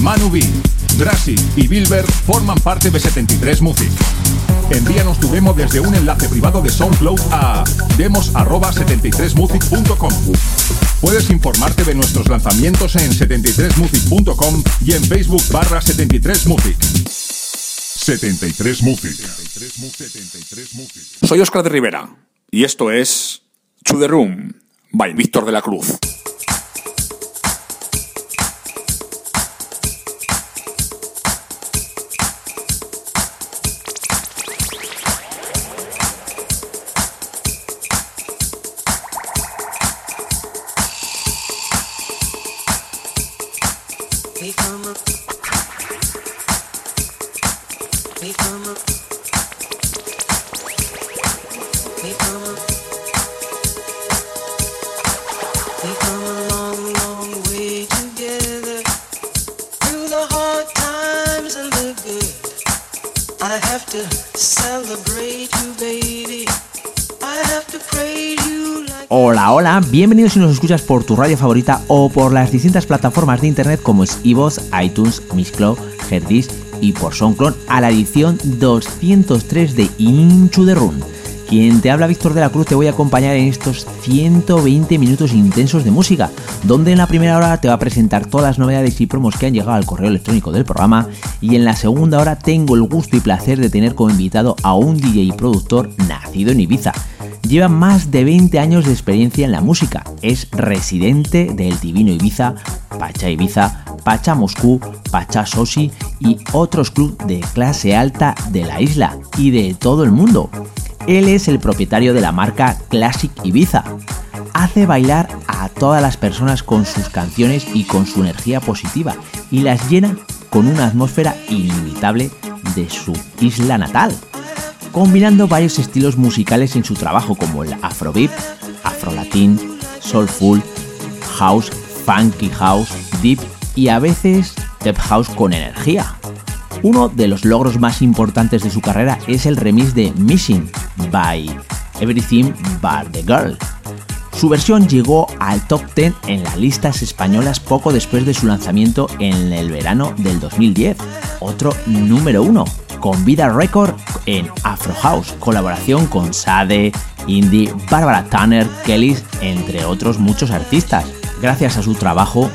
Manu B, Drassi y Bilber forman parte de 73 Music. Envíanos tu demo desde un enlace privado de SoundCloud a demos@73music.com. Puedes informarte de nuestros lanzamientos en 73music.com y en Facebook barra 73music. 73 Music. 73 Music. Soy Oscar de Rivera y esto es To The Room by Víctor de la Cruz. Bienvenidos si nos escuchas por tu radio favorita o por las distintas plataformas de internet como es iVoox, iTunes, Mixcloud, Herdis y por SoundCloud a la edición 203 de Into the Room. Quien te habla Víctor de la Cruz te voy a acompañar en estos 120 minutos intensos de música, donde en la primera hora te va a presentar todas las novedades y promos que han llegado al correo electrónico del programa y en la segunda hora tengo el gusto y placer de tener como invitado a un DJ y productor nacido en Ibiza. Lleva más de 20 años de experiencia en la música. Es residente del Divino Ibiza, Pacha Ibiza, Pacha Moscú, Pacha Sosi y otros clubes de clase alta de la isla y de todo el mundo. Él es el propietario de la marca Classic Ibiza. Hace bailar a todas las personas con sus canciones y con su energía positiva y las llena con una atmósfera inimitable de su isla natal combinando varios estilos musicales en su trabajo como el afrobeat, afrolatín, soulful, house, funky house, deep y a veces tech house con energía. Uno de los logros más importantes de su carrera es el remix de Missing by Everything But the Girl. Su versión llegó al top 10 en las listas españolas poco después de su lanzamiento en el verano del 2010, otro número uno, con Vida Record en Afro House, colaboración con Sade, Indie, Barbara Tanner, Kellys, entre otros muchos artistas. Gracias a su trabajo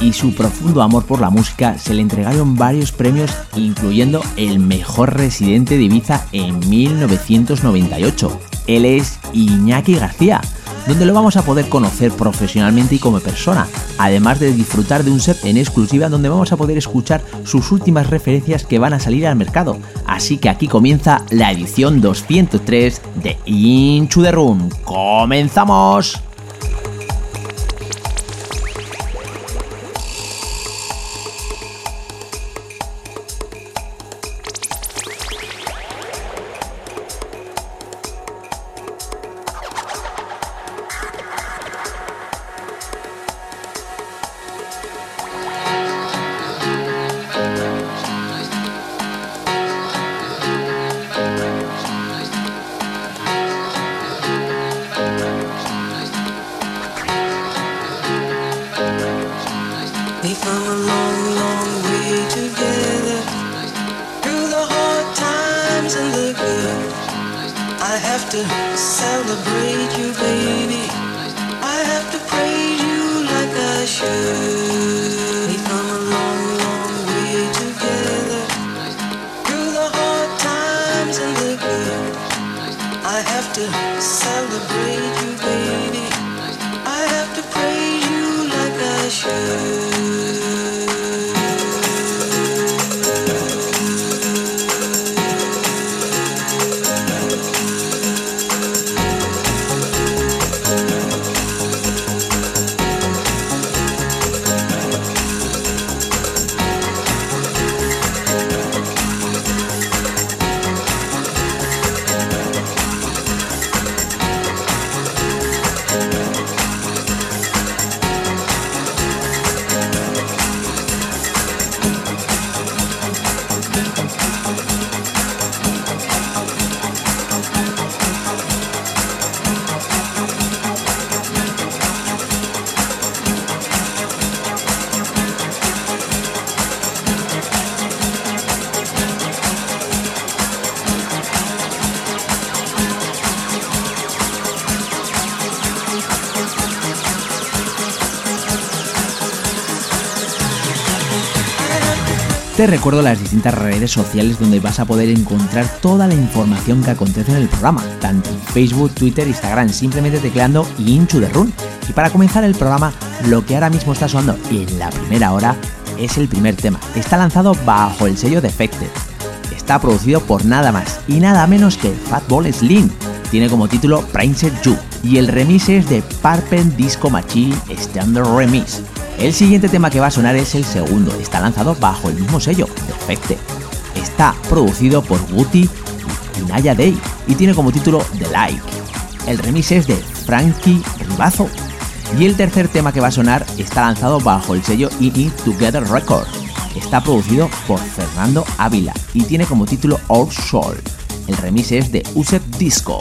y su profundo amor por la música, se le entregaron varios premios, incluyendo el mejor residente de Ibiza en 1998. Él es Iñaki García, donde lo vamos a poder conocer profesionalmente y como persona, además de disfrutar de un set en exclusiva donde vamos a poder escuchar sus últimas referencias que van a salir al mercado. Así que aquí comienza la edición 203 de Into the Room. ¡Comenzamos! Te recuerdo las distintas redes sociales donde vas a poder encontrar toda la información que acontece en el programa, tanto en Facebook, Twitter, Instagram, simplemente tecleando Into the Run. Y para comenzar el programa, lo que ahora mismo está sonando en la primera hora es el primer tema. Está lanzado bajo el sello Defected. Está producido por nada más y nada menos que Fatball Slim. Tiene como título Prince You y el remix es de Parpen Disco Machine Standard Remix. El siguiente tema que va a sonar es el segundo, está lanzado bajo el mismo sello, Defected. Está producido por Guti y Naya Day y tiene como título The Like. El remix es de Frankie Ribazo. Y el tercer tema que va a sonar está lanzado bajo el sello It Together Records. Está producido por Fernando Ávila y tiene como título Our Soul. El remix es de Usep Disco.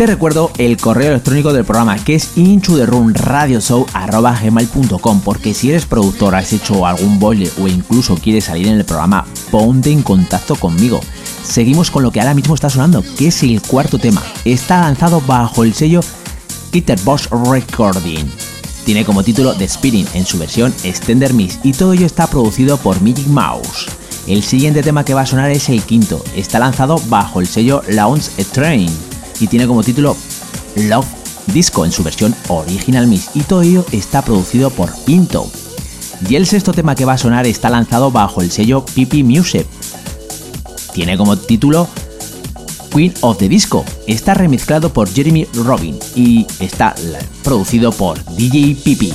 Te recuerdo el correo electrónico del programa que es inchotherunradioshow.com porque si eres productor, has hecho algún boile o incluso quieres salir en el programa, ponte en contacto conmigo. Seguimos con lo que ahora mismo está sonando, que es el cuarto tema. Está lanzado bajo el sello Bosch Recording. Tiene como título The Spinning en su versión Extender Mix y todo ello está producido por Magic Mouse. El siguiente tema que va a sonar es el quinto. Está lanzado bajo el sello Launch Train y tiene como título Love Disco en su versión Original Mix y todo ello está producido por Pinto. Y el sexto tema que va a sonar está lanzado bajo el sello Pipi Music. Tiene como título Queen of the Disco. Está remezclado por Jeremy Robin y está producido por DJ Pipi.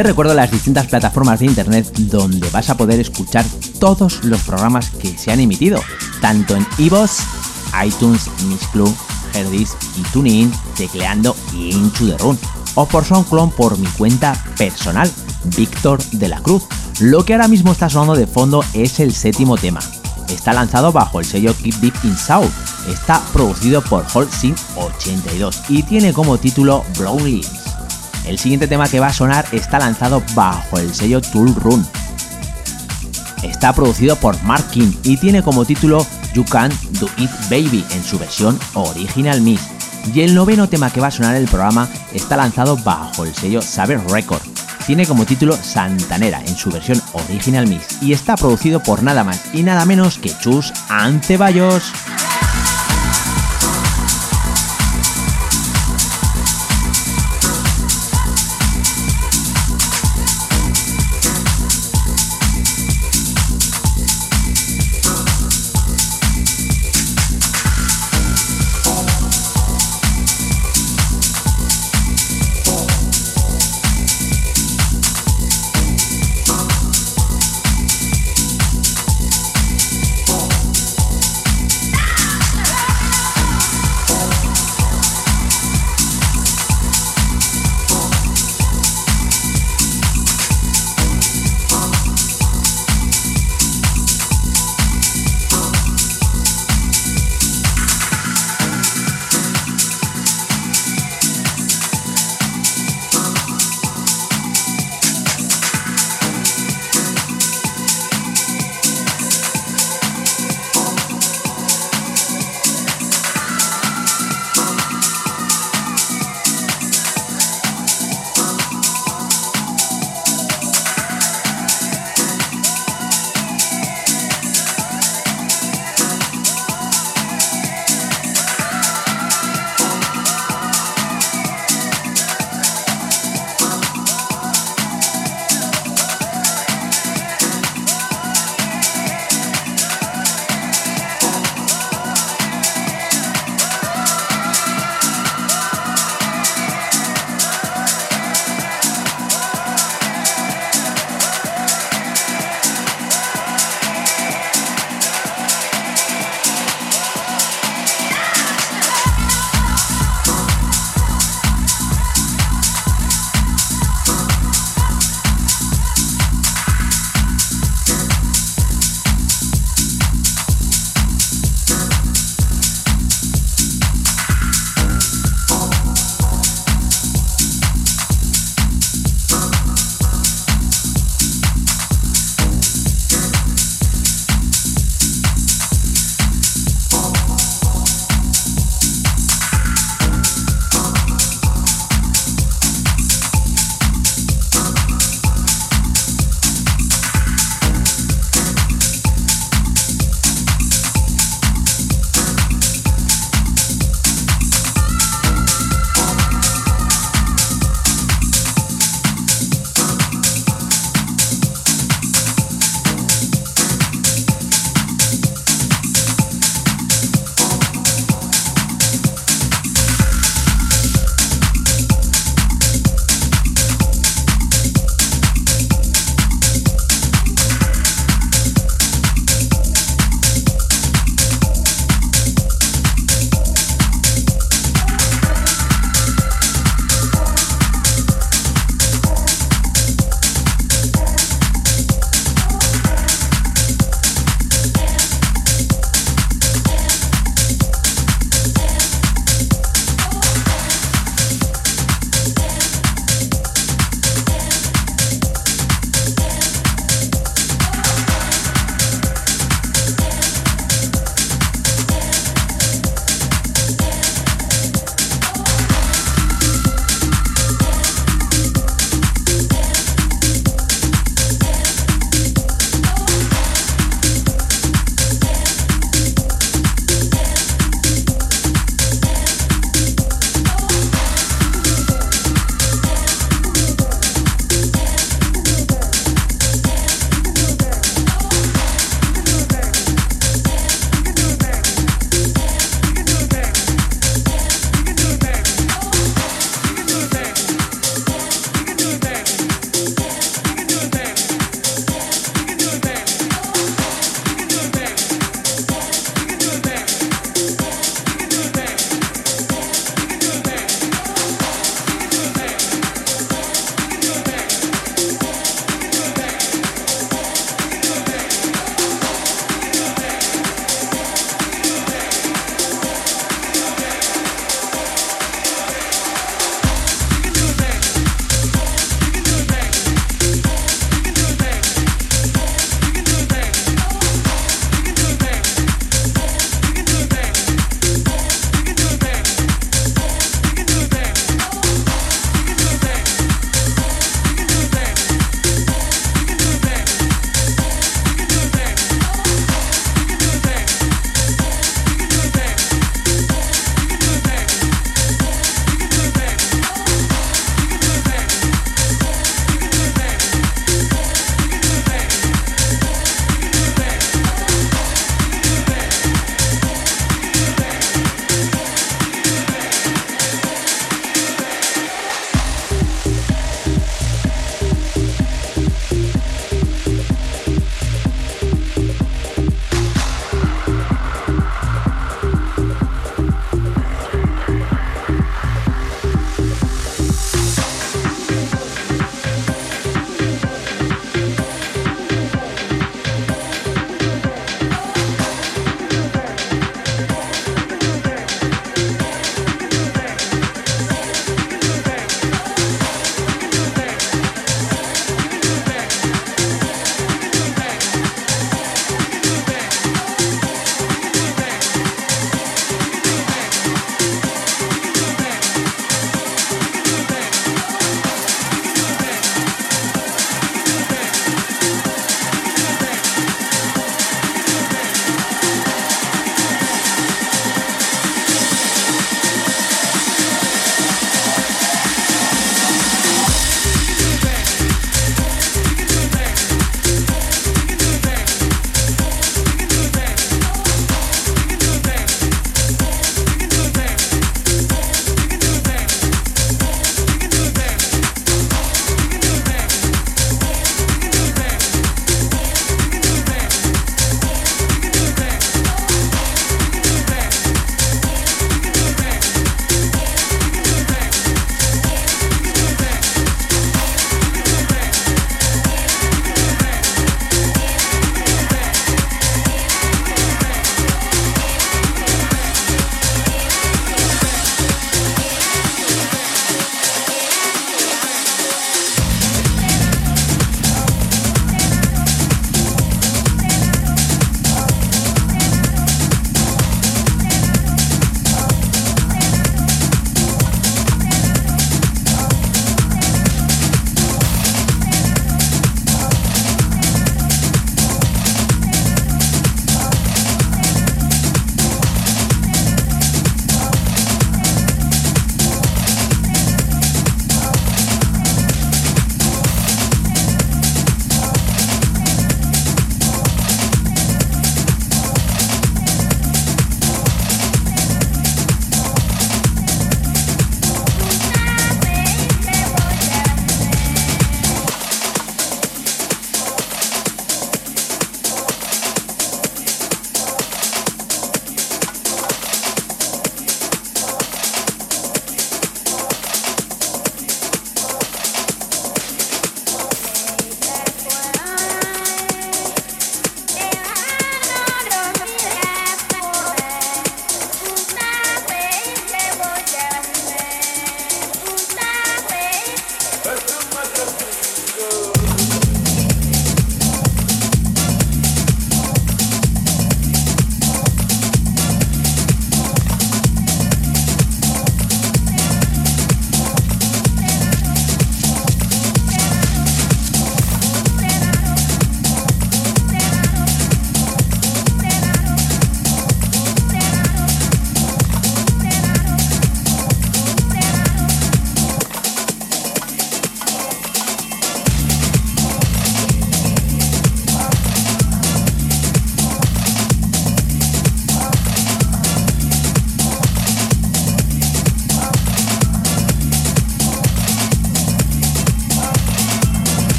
Te recuerdo las distintas plataformas de internet donde vas a poder escuchar todos los programas que se han emitido, tanto en iVoox, iTunes, Mixclub, Herdis y TuneIn, tecleando Into the Run, o por SoundCloud por mi cuenta personal, Víctor de la Cruz. Lo que ahora mismo está sonando de fondo es el séptimo tema. Está lanzado bajo el sello Keep Deep in South. Está producido por Holcim 82 y tiene como título Brown Leaves. El siguiente tema que va a sonar está lanzado bajo el sello Tool Run. Está producido por Mark King y tiene como título You Can Do It Baby en su versión Original Mix. Y el noveno tema que va a sonar en el programa está lanzado bajo el sello Saber Record. Tiene como título Santanera en su versión Original Mix y está producido por nada más y nada menos que Chus Anceballos.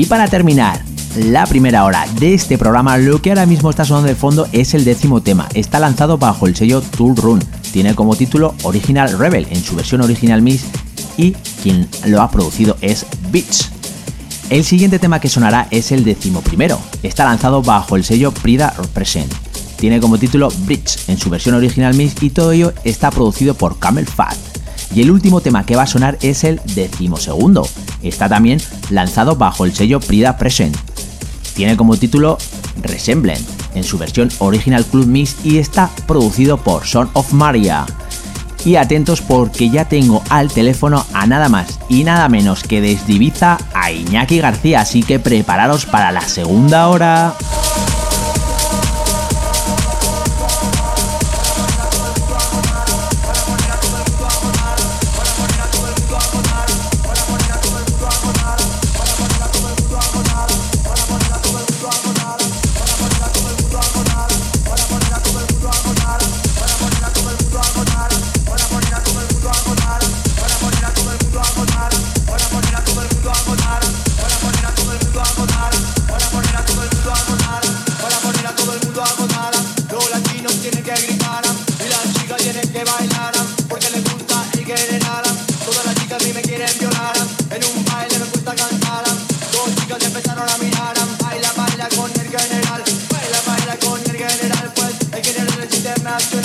Y para terminar, la primera hora de este programa, lo que ahora mismo está sonando de fondo es el décimo tema. Está lanzado bajo el sello Tool Run. Tiene como título Original Rebel en su versión original Miss y quien lo ha producido es Beats. El siguiente tema que sonará es el décimo primero. Está lanzado bajo el sello Prida Present. Tiene como título Bridge en su versión original Miss y todo ello está producido por Camel Fat. Y el último tema que va a sonar es el decimosegundo. Está también lanzado bajo el sello Prida Present. Tiene como título Resemblance en su versión original Club Mix y está producido por Son of Maria. Y atentos porque ya tengo al teléfono a nada más y nada menos que desde Ibiza a Iñaki García, así que prepararos para la segunda hora. not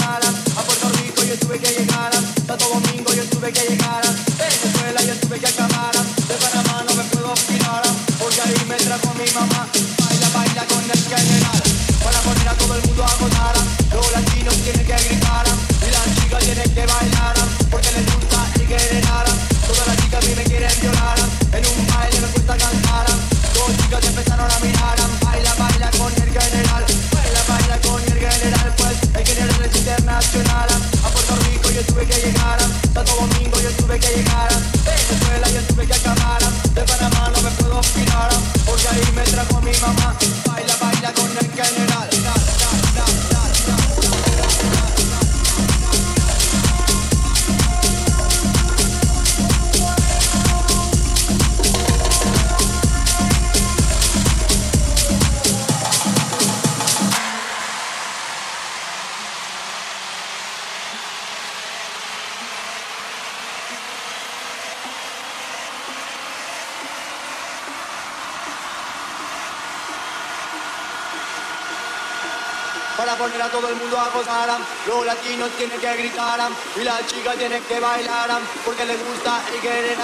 tienen que gritar y las chicas tienen que bailar porque les gusta y quieren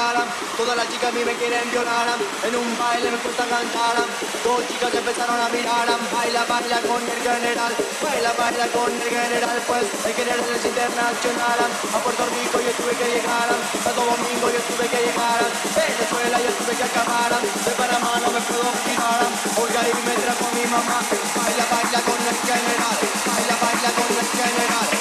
Todas las chicas a mí me quieren violar en un baile me gusta cantar. Dos chicas empezaron a mirar, baila, baila con el general, baila, baila con el general, pues el general es internacional. A Puerto Rico yo tuve que llegar, Santo Domingo yo tuve que llegar, Venezuela yo tuve que acabar, de Panamá no me puedo girar, porque ahí me trajo mi mamá, baila, baila con el general, baila, baila con el general,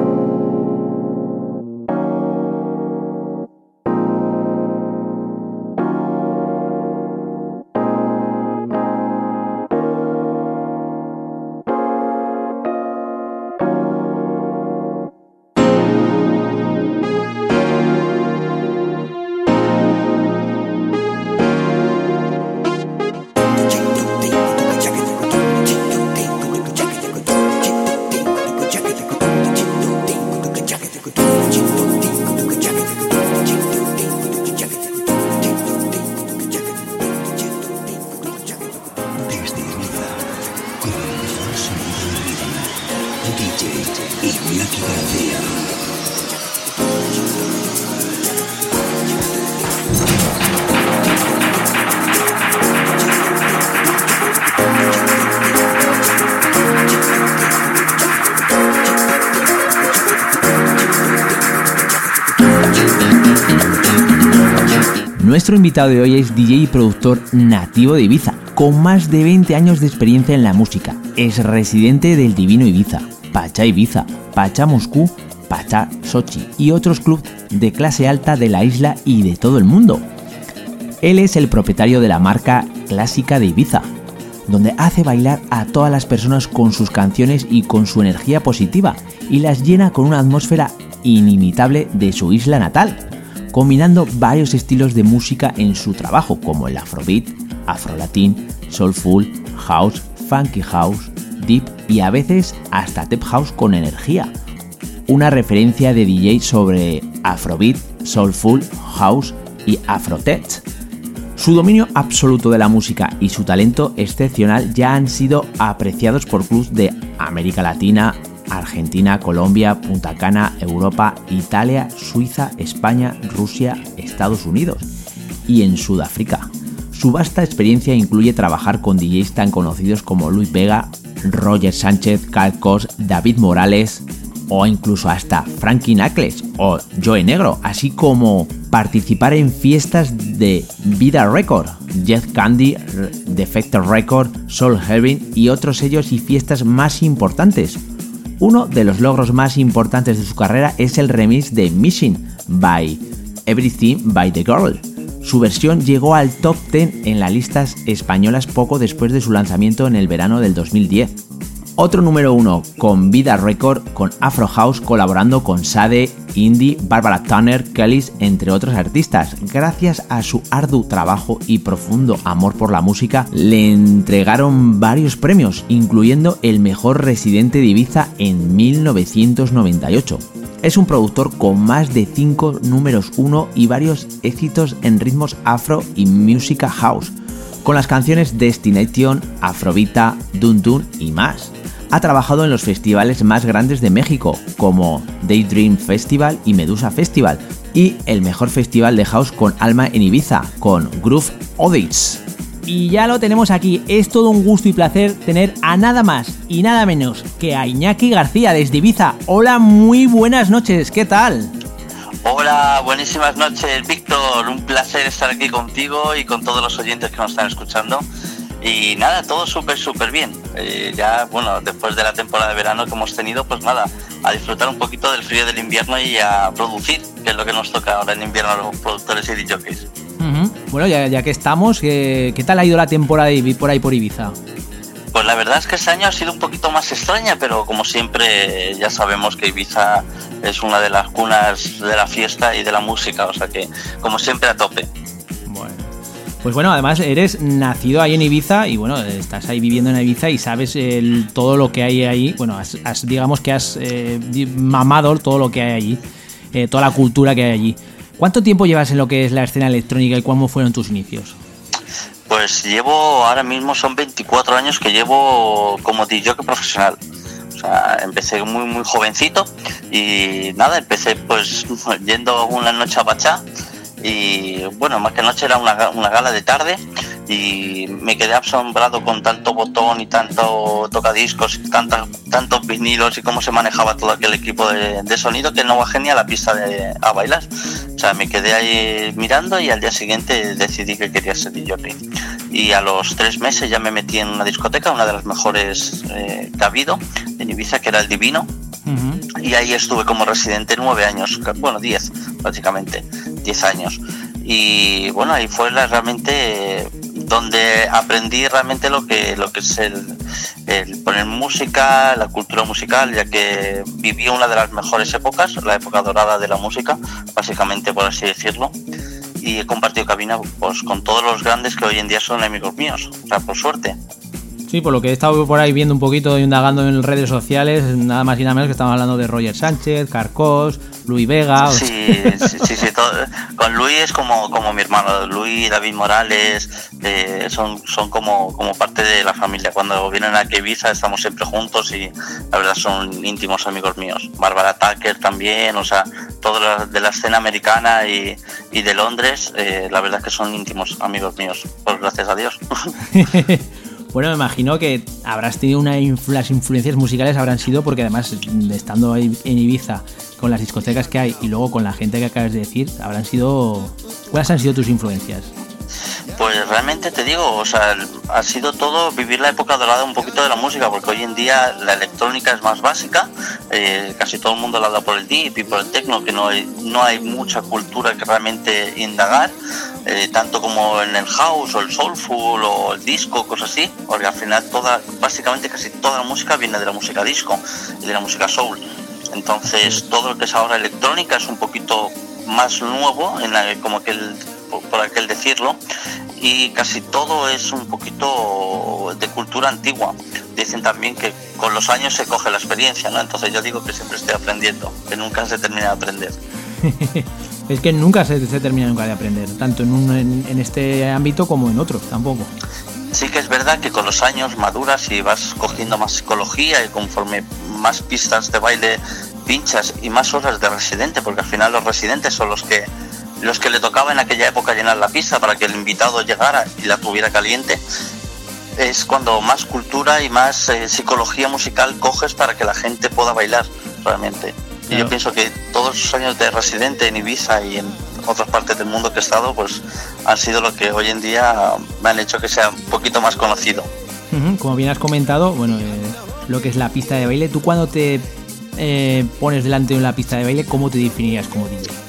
Nuestro invitado de hoy es DJ y productor nativo de Ibiza, con más de 20 años de experiencia en la música. Es residente del Divino Ibiza, Pacha Ibiza, Pacha Moscú, Pacha Sochi y otros clubes de clase alta de la isla y de todo el mundo. Él es el propietario de la marca clásica de Ibiza, donde hace bailar a todas las personas con sus canciones y con su energía positiva y las llena con una atmósfera inimitable de su isla natal, combinando varios estilos de música en su trabajo como el afrobeat, afrolatín, soulful, house, funky house, deep y a veces hasta tech house con energía. Una referencia de DJ sobre afrobeat, soulful, house y afrotech. Su dominio absoluto de la música y su talento excepcional ya han sido apreciados por clubs de América Latina, Argentina, Colombia, Punta Cana, Europa, Italia, Suiza, España, Rusia, Estados Unidos y en Sudáfrica. Su vasta experiencia incluye trabajar con DJs tan conocidos como Luis Vega, Roger Sánchez, Carl Cos, David Morales o incluso hasta Frankie Knuckles o Joe Negro, así como participar en fiestas de Vida Record, Jet Candy, Defector Record, Soul Heaven y otros sellos y fiestas más importantes. Uno de los logros más importantes de su carrera es el remix de Missing by Everything by the Girl. Su versión llegó al top 10 en las listas españolas poco después de su lanzamiento en el verano del 2010. Otro número uno con Vida Record con Afro House colaborando con Sade, Indie, Barbara Turner, Kellys, entre otros artistas. Gracias a su arduo trabajo y profundo amor por la música, le entregaron varios premios, incluyendo el mejor residente de Ibiza en 1998. Es un productor con más de 5 números 1 y varios éxitos en ritmos afro y música house, con las canciones Destination, Afrovita, Dun Dun y más. Ha trabajado en los festivales más grandes de México, como Daydream Festival y Medusa Festival, y el mejor festival de house con alma en Ibiza, con Groove Audits. Y ya lo tenemos aquí, es todo un gusto y placer tener a nada más y nada menos que a Iñaki García desde Ibiza. Hola, muy buenas noches, ¿qué tal? Hola, buenísimas noches, Víctor. Un placer estar aquí contigo y con todos los oyentes que nos están escuchando. Y nada, todo súper, súper bien. Eh, ya, bueno, después de la temporada de verano que hemos tenido, pues nada, a disfrutar un poquito del frío del invierno y a producir, que es lo que nos toca ahora en invierno a los productores y DJs. Uh -huh. Bueno, ya, ya, que estamos, ¿qué, ¿qué, tal ha ido la temporada de por ahí por Ibiza? Pues la verdad es que este año ha sido un poquito más extraña, pero como siempre ya sabemos que Ibiza es una de las cunas de la fiesta y de la música, o sea que como siempre a tope. Pues bueno, además eres nacido ahí en Ibiza y bueno, estás ahí viviendo en Ibiza y sabes el, todo lo que hay ahí. Bueno, has, has- digamos que has eh, mamado todo lo que hay allí, eh, toda la cultura que hay allí. ¿Cuánto tiempo llevas en lo que es la escena electrónica y cómo fueron tus inicios? Pues llevo, ahora mismo son 24 años que llevo como DJ profesional. O sea, empecé muy, muy jovencito y nada, empecé pues yendo una noche a Pachá y bueno, más que noche era una, una gala de tarde y me quedé asombrado con tanto botón y tanto tocadiscos y tantas, tantos vinilos y cómo se manejaba todo aquel equipo de, de sonido que no bajé ni a la pista de, a bailar. O sea, me quedé ahí mirando y al día siguiente decidí que quería ser DJ. Y a los tres meses ya me metí en una discoteca, una de las mejores eh, que ha habido en Ibiza, que era el Divino. Y ahí estuve como residente nueve años, bueno, diez, básicamente, diez años. Y bueno, ahí fue la- realmente donde aprendí realmente lo que, lo que es el, poner música, la cultura musical, ya que viví una de las mejores épocas, la época dorada de la música, básicamente por así decirlo. Y he compartido cabina pues, con todos los grandes que hoy en día son amigos míos, por suerte. Sí, por lo que he estado por ahí viendo un poquito y indagando en redes sociales, nada más y nada menos que estamos hablando de Roger Sánchez, Carcos, Luis Vega. o Sí, sí, sí, sí, todo- con Luis es como, como mi hermano, Luis, David Morales, eh, son, son como, como parte de la familia. Cuando vienen a Ibiza estamos siempre juntos y la verdad son íntimos amigos míos. Bárbara Tucker también, o sea, todos de la escena americana y, y de Londres, eh, la verdad es que son íntimos amigos míos, pues gracias a Dios. Bueno, me imagino que habrás tenido una las influencias musicales habrán sido porque además estando en Ibiza con las discotecas que hay y luego con la gente que acabas de decir, habrán sido ¿cuáles han sido tus influencias? Pues realmente te digo, o sea, ha sido todo vivir la época dorada un poquito de la música, porque hoy en día la electrónica es más básica, eh, casi todo el mundo la da por el deep y por el techno, que no hay, no hay mucha cultura que realmente indagar, eh, tanto como en el house o el soulful o el disco, cosas así, porque al final toda, básicamente casi toda la música viene de la música disco y de la música soul. Entonces todo lo que es ahora electrónica es un poquito más nuevo, en la, como aquel, por, por aquel decirlo, y casi todo es un poquito de cultura antigua. Dicen también que con los años se coge la experiencia, ¿no? Entonces yo digo que siempre estoy aprendiendo, que nunca se termina de aprender. es que nunca se, se termina nunca de aprender, tanto en, un- en- en este ámbito como en otro, tampoco. Sí que es verdad que con los años maduras y vas cogiendo más psicología y conforme más pistas de baile pinchas y más horas de residente, porque al final los residentes son los que los que le tocaba en aquella época llenar la pista para que el invitado llegara y la tuviera caliente, es cuando más cultura y más eh, psicología musical coges para que la gente pueda bailar realmente. Y yo pienso que todos los años de residente en Ibiza y en otras partes del mundo que he estado, pues han sido lo que hoy en día me han hecho que sea un poquito más conocido. Como bien has comentado, bueno, eh, lo que es la pista de baile, tú cuando te eh, pones delante de una pista de baile, ¿cómo te definirías como DJ?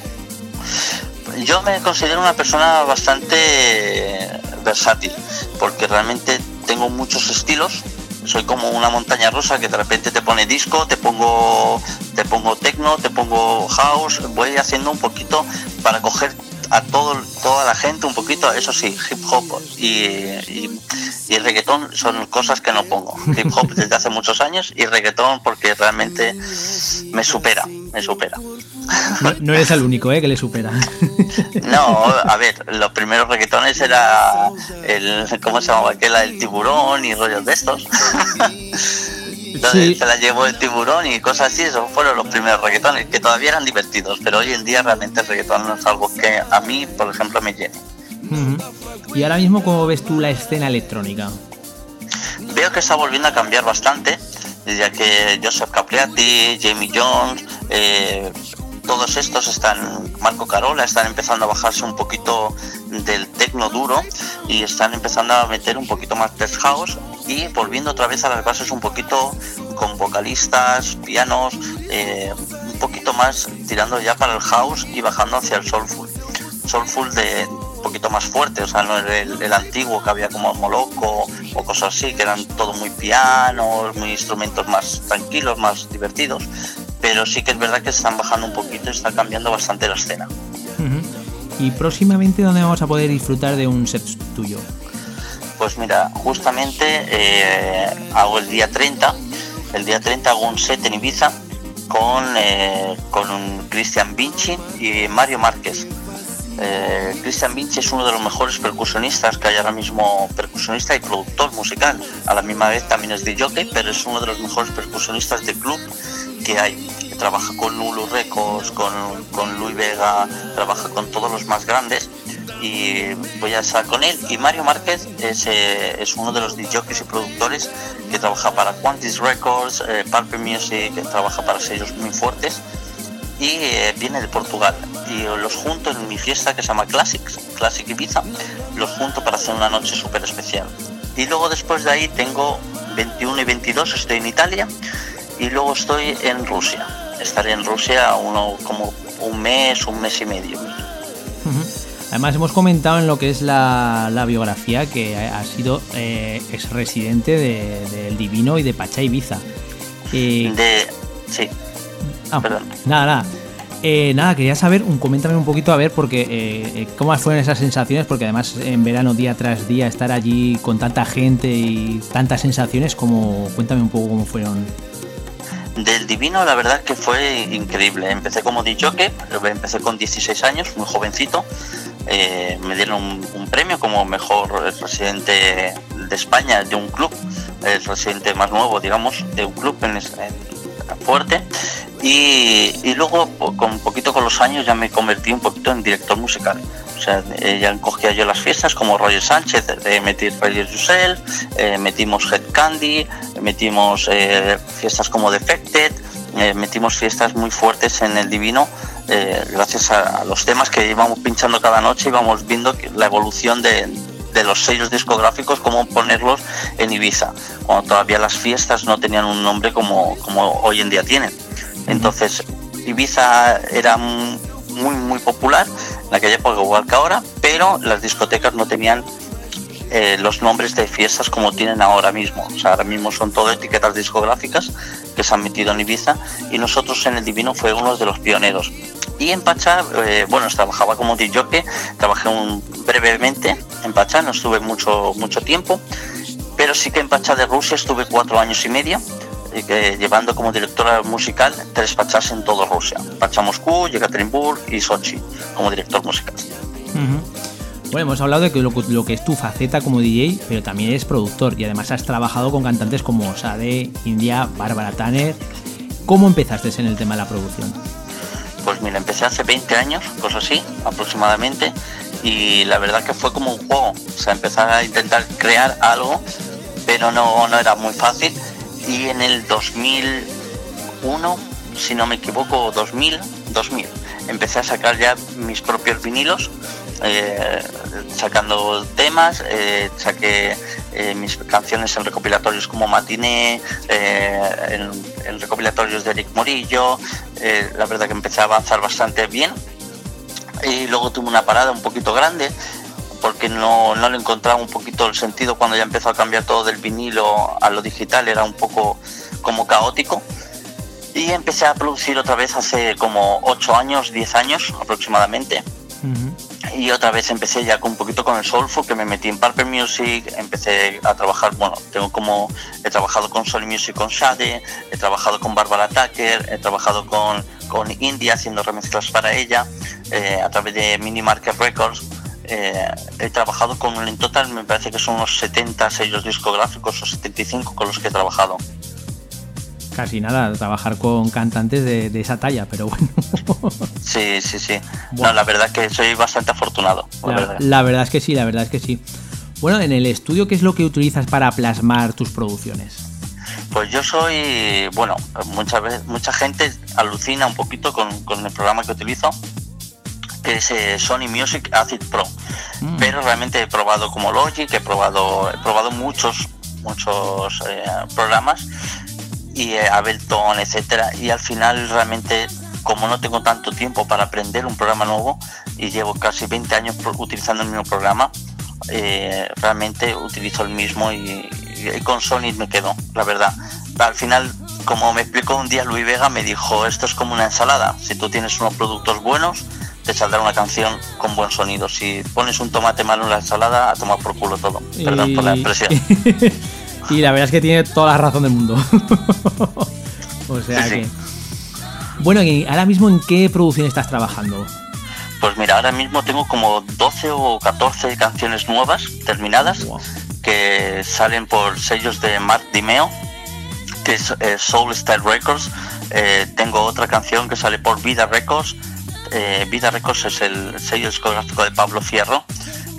Yo me considero una persona bastante versátil, porque realmente tengo muchos estilos. Soy como una montaña rusa que de repente te pone disco, te pongo, te pongo techno, te pongo house, voy haciendo un poquito para coger a todo, toda la gente un poquito, eso sí, hip hop y, y, y reggaetón son cosas que no pongo. Hip hop desde hace muchos años y reggaetón porque realmente me supera, me supera. No, no eres el único, ¿eh? Que le supera. No, a ver, los primeros reggaetones era el, ¿cómo se llamaba? Aquel, el tiburón y rollos de estos. Entonces, Se la llevó el tiburón y cosas así, esos fueron los primeros reggaetones, que todavía eran divertidos, pero hoy en día realmente el reggaetón no es algo que a mí, por ejemplo, me llene. Y ahora mismo, ¿cómo ves tú la escena electrónica? Veo que está volviendo a cambiar bastante, ya que Joseph Capriati, Jamie Jones, eh, todos estos están, Marco Carola, están empezando a bajarse un poquito del tecno duro y están empezando a meter un poquito más test house y volviendo otra vez a las bases un poquito con vocalistas, pianos, eh, un poquito más tirando ya para el house y bajando hacia el soulful. Soulful de, poquito más fuerte, o sea, no era el, el antiguo que había como Moloco o cosas así, que eran todo muy pianos, muy instrumentos más tranquilos, más divertidos. Pero sí que es verdad que están bajando un poquito y está cambiando bastante la escena. Y próximamente, ¿dónde vamos a poder disfrutar de un set tuyo? Pues mira, justamente eh, hago el día 30, el día 30 hago un set en Ibiza con, eh, con un Cristian Vinci y Mario Márquez. Eh, Cristian Vinci es uno de los mejores percusionistas que hay ahora mismo, percusionista y productor musical. A la misma vez también es de jockey, pero es uno de los mejores percusionistas de club que hay. Trabaja con Lulu Records, con, con Luis Vega, trabaja con todos los más grandes y voy a estar con él. Y Mario Márquez es, eh, es uno de los DJs y productores que trabaja para Quantis Records, eh, Purple Music, que trabaja para sellos muy fuertes y eh, viene de Portugal. Y los junto en mi fiesta que se llama Classics, Classic Ibiza, los junto para hacer una noche súper especial. Y luego después de ahí tengo 21 y 22, estoy en Italia y luego estoy en Rusia. Estaré en Rusia uno, como un mes, un mes y medio. Además hemos comentado en lo que es la, la biografía que ha sido eh, ex residente de- del Divino y de Pacha Ibiza. Eh, De, sí, ah, nada, nada. Eh, nada, quería saber, un, coméntame un poquito a ver, porque eh, eh, cómo fueron esas sensaciones, porque además en verano día tras día estar allí con tanta gente y tantas sensaciones, como cuéntame un poco cómo fueron. Del Divino la verdad que fue increíble. Empecé como DJ, empecé con 16 años, muy jovencito. Eh, me dieron un, premio como mejor residente de España de un club, el residente más nuevo, digamos, de un club en, fuerte. Y, y luego, con poquito con los años, ya me convertí un poquito en director musical. O sea, eh, ya cogía yo las fiestas como Roger Sánchez de Metir Roger Yourself, eh, metimos Head Candy, metimos eh, fiestas como Defected, eh, metimos fiestas muy fuertes en el Divino. eh, gracias a, los temas que íbamos pinchando cada noche, íbamos viendo la evolución de, de los sellos discográficos, cómo ponerlos en Ibiza, cuando todavía las fiestas no tenían un nombre como, como hoy en día tienen. Entonces, Ibiza era muy, muy popular en aquella época, igual que ahora, pero las discotecas no tenían eh, los nombres de fiestas como tienen ahora mismo. O sea, ahora mismo son todo etiquetas discográficas que se han metido en Ibiza y nosotros en el Divino fue uno de los pioneros. Y en Pachá, eh, bueno, trabajaba como DJ, trabajé un, brevemente en Pachá, no estuve mucho, mucho tiempo, pero sí que en Pachá de Rusia estuve cuatro años y medio, llevando como directora musical tres Pachás en toda Rusia. Pachá Moscú, Yekaterinburg y Sochi, como director musical. Bueno, hemos hablado de que lo, lo que es tu faceta como DJ, pero también eres productor y además has trabajado con cantantes como Sade, India, Bárbara Tanner. ¿Cómo empezaste en el tema de la producción? Pues mira, empecé hace 20 años, cosas así, aproximadamente, y la verdad que fue como un juego, o sea, empezar a intentar crear algo, pero no, no era muy fácil, y en el 2001, si no me equivoco, 2000, 2000, empecé a sacar ya mis propios vinilos, eh, sacando temas, eh, saqué eh, mis canciones en recopilatorios como Matiné, eh, en, recopilatorios de Eric Morillo, la verdad que empecé a avanzar bastante bien y luego tuve una parada un poquito grande porque no, no le encontraba un poquito el sentido cuando ya empezó a cambiar todo del vinilo a lo digital, era un poco como caótico. Y empecé a producir otra vez hace como 8 años, 10 años aproximadamente. Y otra vez empecé ya con un poquito con el soulful, que me metí en Purple Music, empecé a trabajar, bueno, tengo como, he trabajado con Soul Music con Shade, he trabajado con Barbara Tucker, he trabajado con, con India haciendo remezclas para ella, eh, a través de Mini Market Records. eh, he trabajado con, en total me parece que son unos 70 sellos discográficos o 75 con los que he trabajado. Casi nada, trabajar con cantantes de, de esa talla, pero bueno. Sí, sí, sí. No, la verdad que soy bastante afortunado. la La, verdad. la verdad es que sí, la verdad es que sí. Bueno, en el estudio, ¿qué es lo que utilizas para plasmar tus producciones? Pues yo soy, bueno, muchas veces, mucha gente alucina un poquito con, con el programa que utilizo, que es eh, Sony Music Acid Pro. Pero realmente he probado como Logic, he probado, he probado muchos, muchos eh, programas y eh, Ableton, etcétera, y al final realmente como no tengo tanto tiempo para aprender un programa nuevo y llevo casi 20 años utilizando el mismo programa, eh, realmente utilizo el mismo y, y con Sony me quedo, la verdad. Al final, como me explicó un día Luis Vega, me dijo, esto es como una ensalada. Si tú tienes unos productos buenos, te saldrá una canción con buen sonido. Si pones un tomate malo en la ensalada, a tomar por culo todo. Perdón por la expresión. y la verdad es que tiene toda la razón del mundo. o sea Sí, sí. que. Bueno, y ahora mismo en qué producción estás trabajando? Pues mira, ahora mismo tengo como 12 o 14 canciones nuevas terminadas que salen por sellos de Mark Dimeo, que es eh, Soul Style Records. Eh, tengo otra canción que sale por Vida Records. Eh, Vida Records es el sello discográfico de Pablo Fierro.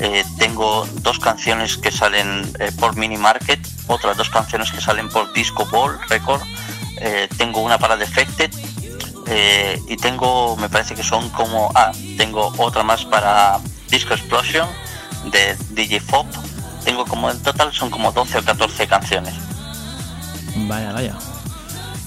Eh, tengo dos canciones que salen eh, por Mini Market, otras dos canciones que salen por Disco Ball Record. Eh, tengo una para Defected y tengo, me parece que son como, ah, tengo otra más para Disco Explosion de DJ Pop. Tengo como en total son como 12 o 14 canciones. Vaya, vaya.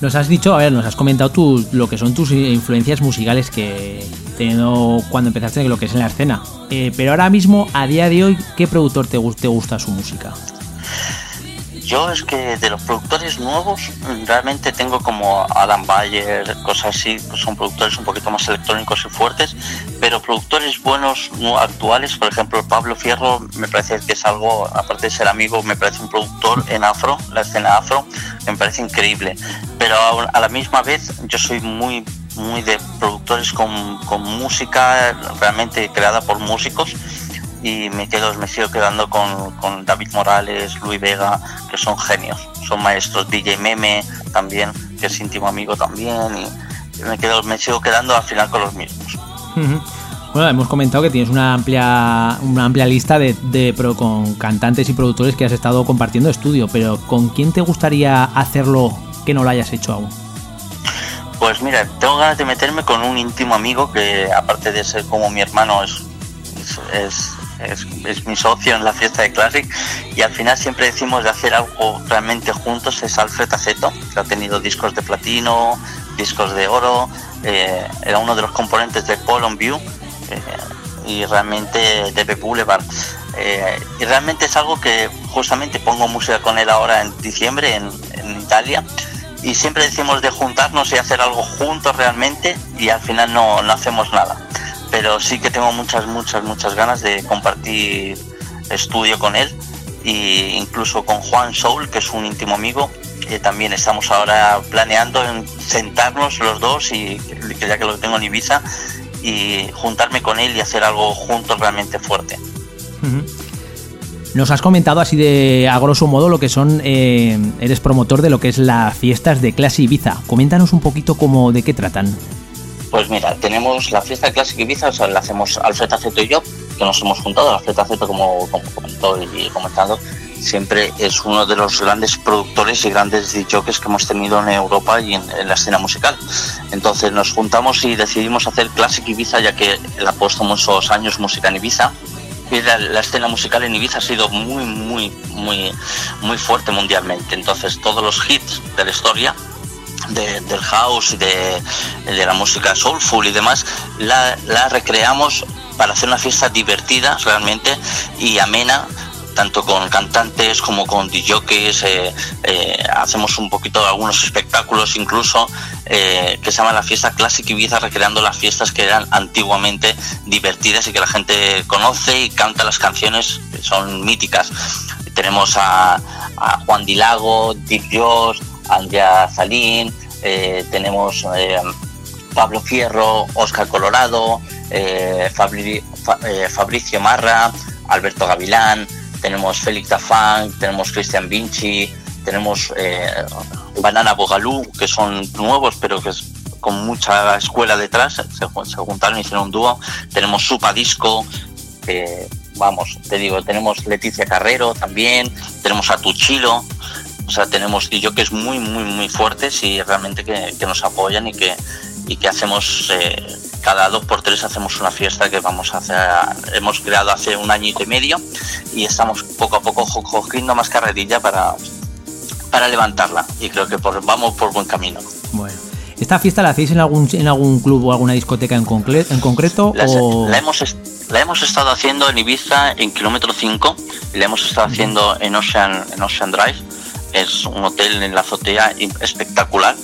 Nos has dicho, a ver, nos has comentado tú lo que son tus influencias musicales que teniendo cuando empezaste lo que es en la escena. Eh, pero ahora mismo, a día de hoy, ¿qué productor te, te gusta su música? Yo es que de los productores nuevos realmente tengo como Adam Bayer, cosas así, pues son productores un poquito más electrónicos y fuertes, pero productores buenos, no actuales, por ejemplo Pablo Fierro me parece que es algo, aparte de ser amigo, me parece un productor en afro, la escena afro, me parece increíble, pero a la misma vez yo soy muy muy de productores con, con música realmente creada por músicos y me quedo me sigo quedando con, con David Morales, Luis Vega, que son genios, son maestros, DJ Meme también, que es íntimo amigo también, y me quedo, me sigo quedando al final con los mismos. Bueno, hemos comentado que tienes una amplia, una amplia lista de, de pro- con cantantes y productores que has estado compartiendo estudio, pero ¿con quién te gustaría hacerlo que no lo hayas hecho aún? Pues mira, tengo ganas de meterme con un íntimo amigo que aparte de ser como mi hermano es, es, es, mi socio en la fiesta de Classic y al final siempre decimos de hacer algo realmente juntos es Alfred Aceto, que ha tenido discos de platino, discos de oro, eh, era uno de los componentes de Paul on View eh, y realmente de Boulevard. Eh, y realmente es algo que justamente pongo música con él ahora en diciembre en, en Italia y siempre decimos de juntarnos y hacer algo juntos realmente y al final no, no hacemos nada. Pero sí que tengo muchas, muchas, muchas ganas de compartir estudio con él e incluso con Juan Soul, que es un íntimo amigo, que también estamos ahora planeando en sentarnos los dos y ya que lo tengo en Ibiza y juntarme con él y hacer algo juntos realmente fuerte. Nos has comentado así de a grosso modo lo que son, eh, eres promotor de lo que es las fiestas de clase Ibiza. Coméntanos un poquito cómo, de qué tratan. Pues mira, tenemos la fiesta clásica Ibiza, o sea, la hacemos Alfred Aceto y yo, que nos hemos juntado. Alfred Aceto, como, comentó y comentado, siempre es uno de los grandes productores y grandes DJs que hemos tenido en Europa y en, en la escena musical. Entonces nos juntamos y decidimos hacer Classic Ibiza, ya que él ha puesto muchos años música en Ibiza. La, escena musical en Ibiza ha sido muy, muy, muy, muy fuerte mundialmente. Entonces todos los hits de la historia de- del house y de, la música soulful y demás, la recreamos para hacer una fiesta divertida realmente y amena tanto con cantantes como con DJs, eh, eh, hacemos un poquito algunos espectáculos incluso eh, que se llama la fiesta Classic Ibiza, recreando las fiestas que eran antiguamente divertidas y que la gente conoce y canta las canciones que son míticas. Tenemos a, a Juan Dilago, Dick Joss, Andrea Salín, eh, tenemos eh, Pablo Fierro, Oscar Colorado, eh, Fabri- Fa- Fabricio Marra, Alberto Gavilán, tenemos Félix Dafán, tenemos Cristian Vinci, tenemos eh, Banana Bogalú, que son nuevos, pero que es con mucha escuela detrás, se, juntaron y hicieron un dúo. Tenemos Supa Disco, que, vamos, te digo, tenemos Leticia Carrero también, tenemos a Tuchilo, o sea, tenemos que es muy, muy, muy fuertes y realmente que, que nos apoyan y que, y que hacemos eh, cada dos por tres hacemos una fiesta que vamos a hacer, hemos creado hace un añito y medio y estamos poco a poco cogiendo más carrerilla para, para levantarla y creo que por- vamos por buen camino. Bueno, ¿Esta fiesta la hacéis en algún, en algún club o alguna discoteca en, concle- en concreto? O... la, hemos, la hemos estado haciendo en Ibiza en kilómetro 5 y la hemos estado haciendo en Ocean, en Ocean Drive. Es un hotel en la azotea espectacular.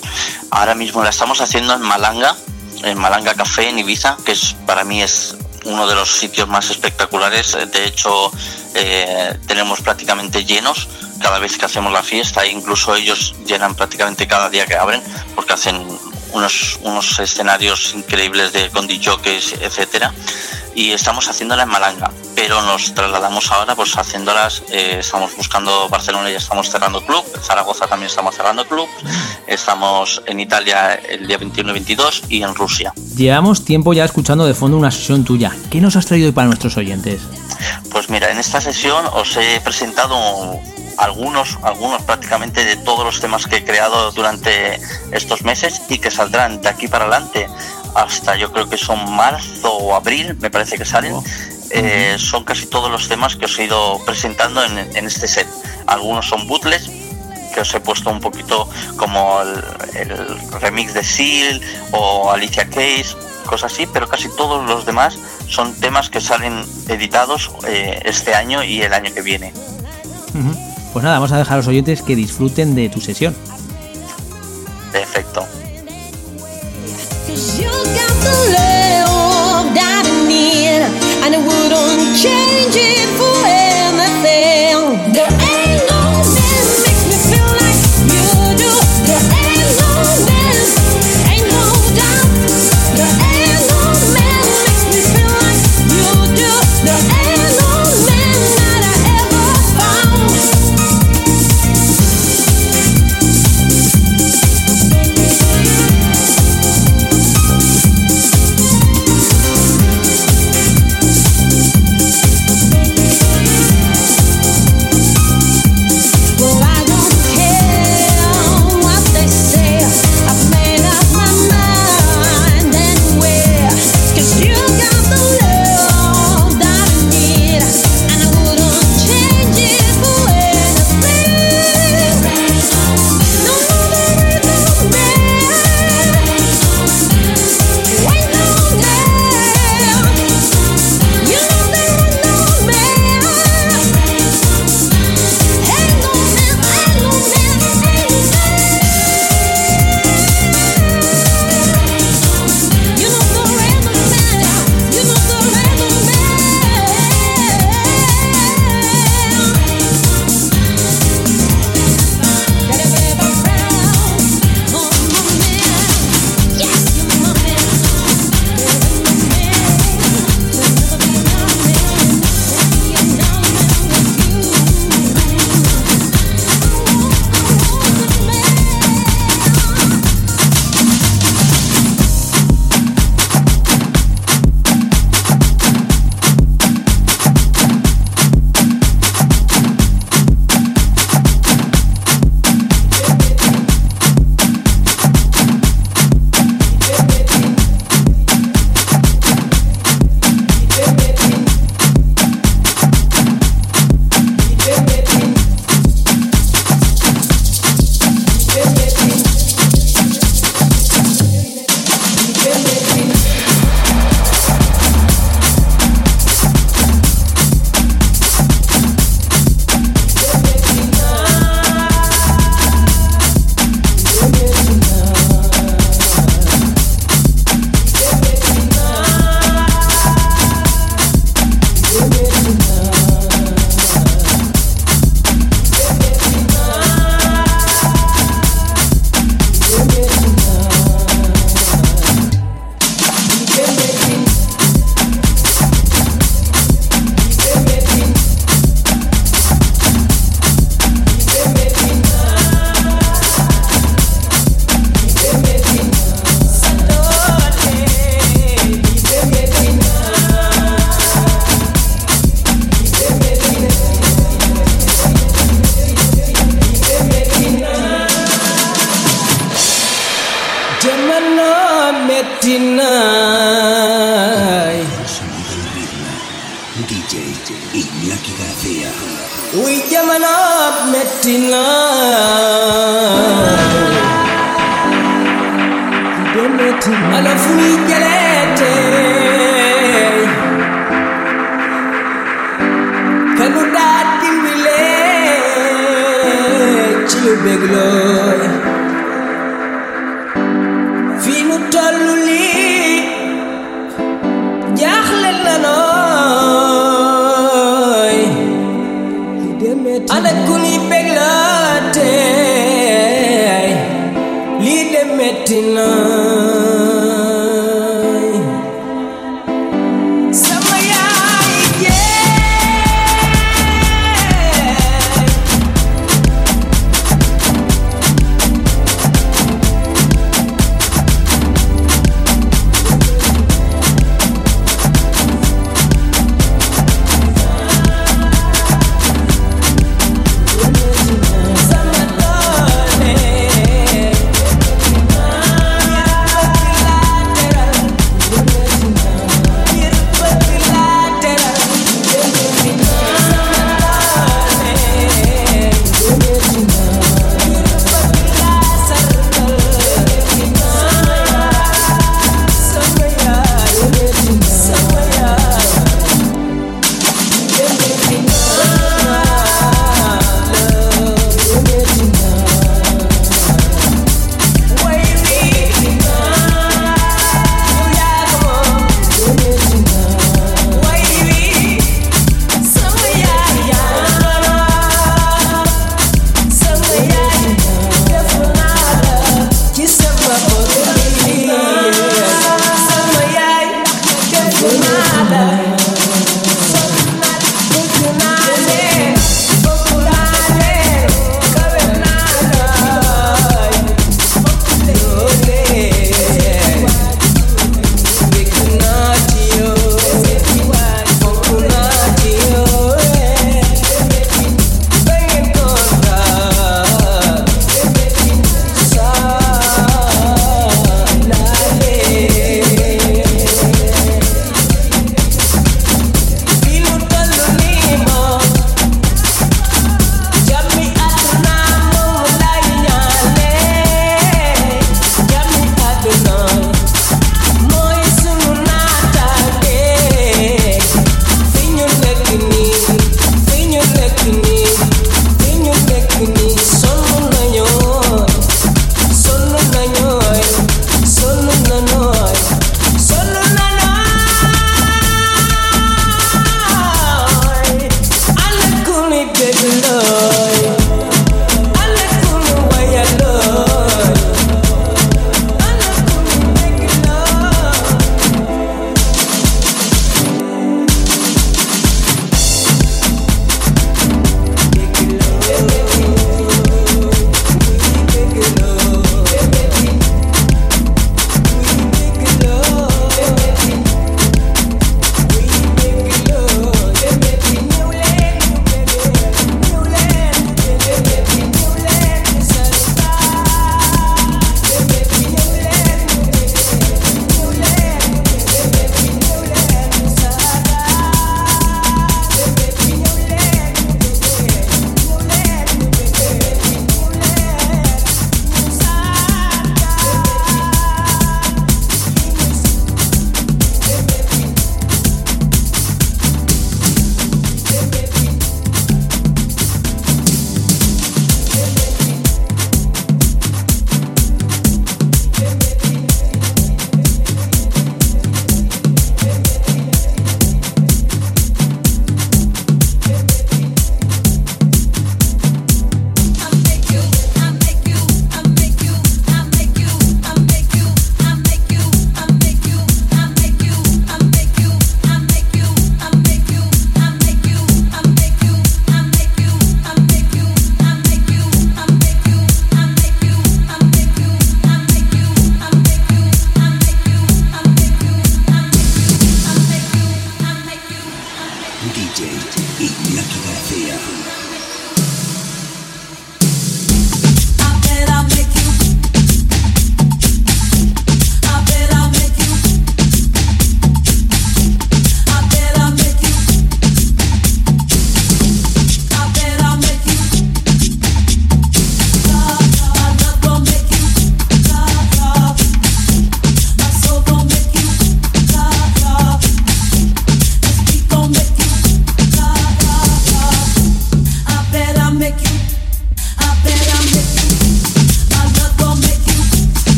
Ahora mismo la estamos haciendo en Malanga, en Malanga Café en Ibiza, que es para mí es uno de los sitios más espectaculares. De hecho, eh, tenemos prácticamente llenos cada vez que hacemos la fiesta. Incluso ellos llenan prácticamente cada día que abren, porque hacen unos, unos escenarios increíbles de con jockeys, etcétera. Y estamos haciéndola en Malanga, pero nos trasladamos ahora, pues haciéndolas. eh, estamos buscando Barcelona, ya estamos cerrando club. Zaragoza también estamos cerrando club. Estamos en Italia el día 21 y 22 y en Rusia. Llevamos tiempo ya escuchando de fondo una sesión tuya. ¿Qué nos has traído hoy para nuestros oyentes? Pues mira, en esta sesión os he presentado algunos, algunos prácticamente de todos los temas que he creado durante estos meses y que saldrán de aquí para adelante hasta yo creo que son marzo o abril, me parece que salen. Eh, son casi todos los temas que os he ido presentando en, en este set. Algunos son bootlegs, que os he puesto un poquito como el, el remix de Seal o Alicia Keys, cosas así, pero casi todos los demás son temas que salen editados eh, este año y el año que viene. Pues nada, vamos a dejar a los oyentes que disfruten de tu sesión. Perfecto. And wouldn't change it for anything.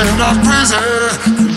and I'm crazy.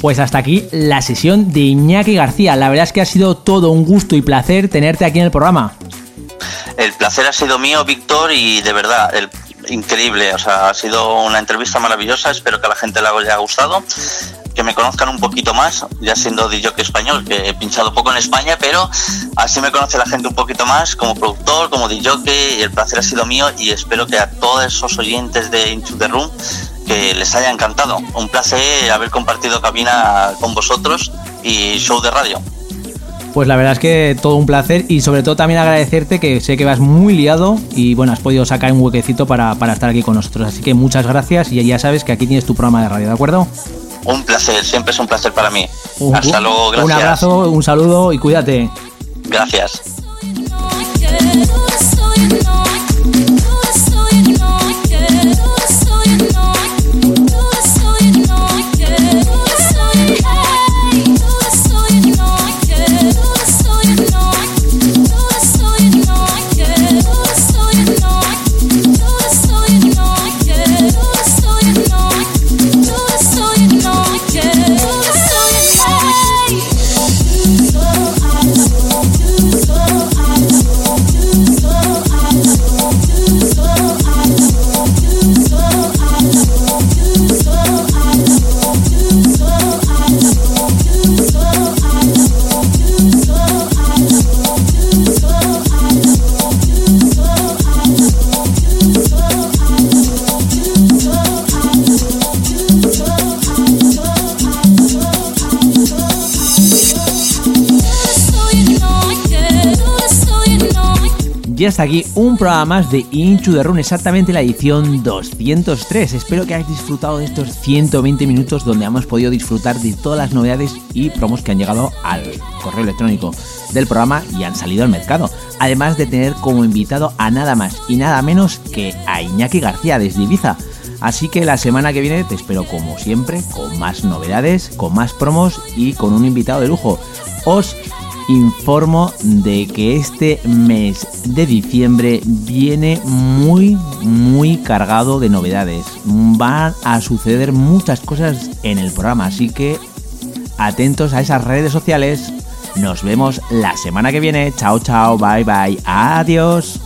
Pues hasta aquí la sesión de Iñaki García. La verdad es que ha sido todo un gusto y placer tenerte aquí en el programa. El placer ha sido mío, Víctor, y de verdad, el, increíble. O sea, ha sido una entrevista maravillosa. Espero que a la gente le haya gustado. Que me conozcan un poquito más, ya siendo DJ español, que he pinchado poco en España, pero así me conoce la gente un poquito más como productor, como DJ, y el placer ha sido mío. Y espero que a todos esos oyentes de Into the Room que les haya encantado. Un placer haber compartido cabina con vosotros y show de radio. Pues la verdad es que todo un placer y sobre todo también agradecerte que sé que vas muy liado y bueno, has podido sacar un huequecito para, para estar aquí con nosotros. Así que muchas gracias y ya sabes que aquí tienes tu programa de radio, ¿de acuerdo? Un placer, siempre es un placer para mí. Hasta luego, gracias. Un abrazo, un saludo y cuídate. Gracias. Hasta aquí un programa más de Into the Run, exactamente la edición 203. Espero que hayáis disfrutado de estos 120 minutos donde hemos podido disfrutar de todas las novedades y promos que han llegado al correo electrónico del programa y han salido al mercado. Además de tener como invitado a nada más y nada menos que a Iñaki García desde Ibiza. Así que la semana que viene te espero como siempre con más novedades, con más promos y con un invitado de lujo. Os informo de que este mes de diciembre viene muy muy cargado de novedades. Van a suceder muchas cosas en el programa, así que atentos a esas redes sociales. Nos vemos la semana que viene. Chao, chao, bye, bye. Adiós.